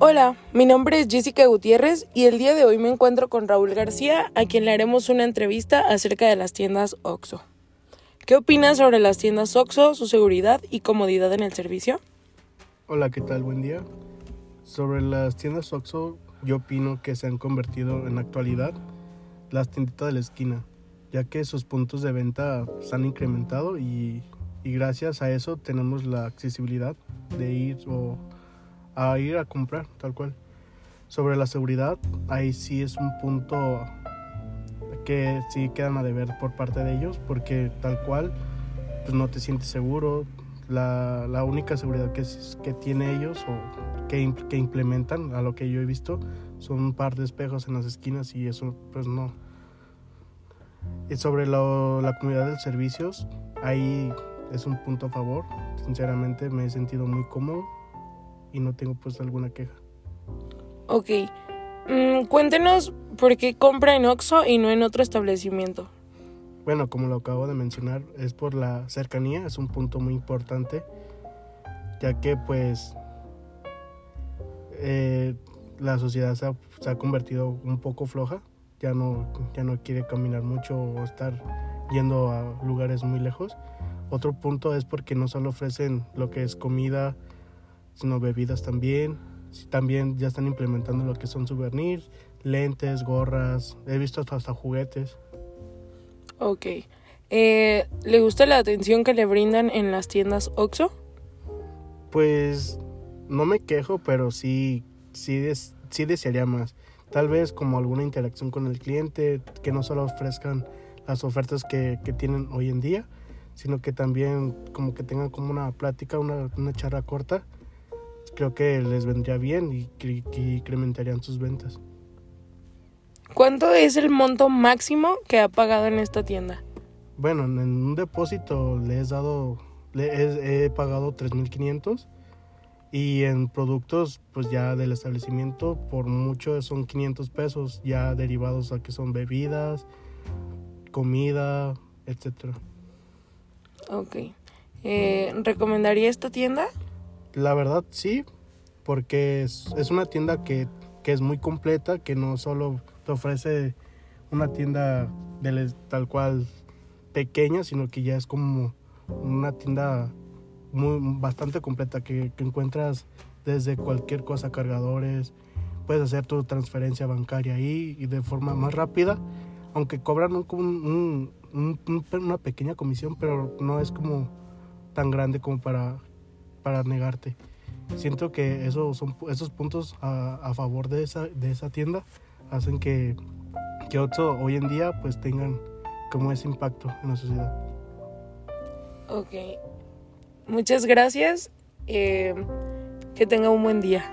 Hola, mi nombre es Jessica Gutiérrez y el día de hoy me encuentro con Raúl García, a quien le haremos una entrevista acerca de las tiendas OXO. ¿Qué opinas sobre las tiendas OXO, su seguridad y comodidad en el servicio? Hola, ¿qué tal? Buen día. Sobre las tiendas OXO, yo opino que se han convertido en la actualidad las tienditas de la esquina, ya que sus puntos de venta se han incrementado y, y gracias a eso tenemos la accesibilidad de ir o a ir a comprar, tal cual. Sobre la seguridad, ahí sí es un punto que sí quedan a deber por parte de ellos, porque tal cual, pues no te sientes seguro. La, la única seguridad que, que tiene ellos o que, que implementan, a lo que yo he visto, son un par de espejos en las esquinas y eso pues no. Y sobre lo, la comunidad de servicios, ahí es un punto a favor. Sinceramente me he sentido muy cómodo y no tengo pues alguna queja. Ok. Mm, cuéntenos por qué compra en Oxxo y no en otro establecimiento. Bueno, como lo acabo de mencionar, es por la cercanía, es un punto muy importante, ya que pues eh, la sociedad se ha, se ha, convertido un poco floja, ya no, ya no quiere caminar mucho o estar yendo a lugares muy lejos. Otro punto es porque no solo ofrecen lo que es comida, sino bebidas también. También ya están implementando lo que son souvenirs, lentes, gorras, he visto hasta juguetes. Ok. Eh, ¿Le gusta la atención que le brindan en las tiendas OXO? Pues no me quejo, pero sí, sí, des, sí desearía más. Tal vez como alguna interacción con el cliente, que no solo ofrezcan las ofertas que, que tienen hoy en día, sino que también como que tengan como una plática, una, una charla corta creo que les vendría bien y, incrementarían sus ventas. ¿Cuánto es el monto máximo que ha pagado en esta tienda? Bueno, en un depósito le he dado, le he, he pagado 3.500 y en productos pues ya del establecimiento por mucho son 500 pesos ya derivados a que son bebidas, comida, etcétera. Ok. Eh, ¿Recomendaría esta tienda? La verdad sí, porque es, es una tienda que, que, es muy completa, que no solo te ofrece una tienda tal cual pequeña, sino que ya es como una tienda muy, bastante completa que, que encuentras desde cualquier cosa, cargadores, puedes hacer tu transferencia bancaria ahí y de forma más rápida, aunque cobran un, un, un, una pequeña comisión, pero no es como tan grande como para para negarte. Siento que eso son, esos puntos a, a, favor de esa, de esa tienda hacen que, que Otso hoy en día pues tengan como ese impacto en la sociedad. Ok, muchas gracias. Eh, que tenga un buen día.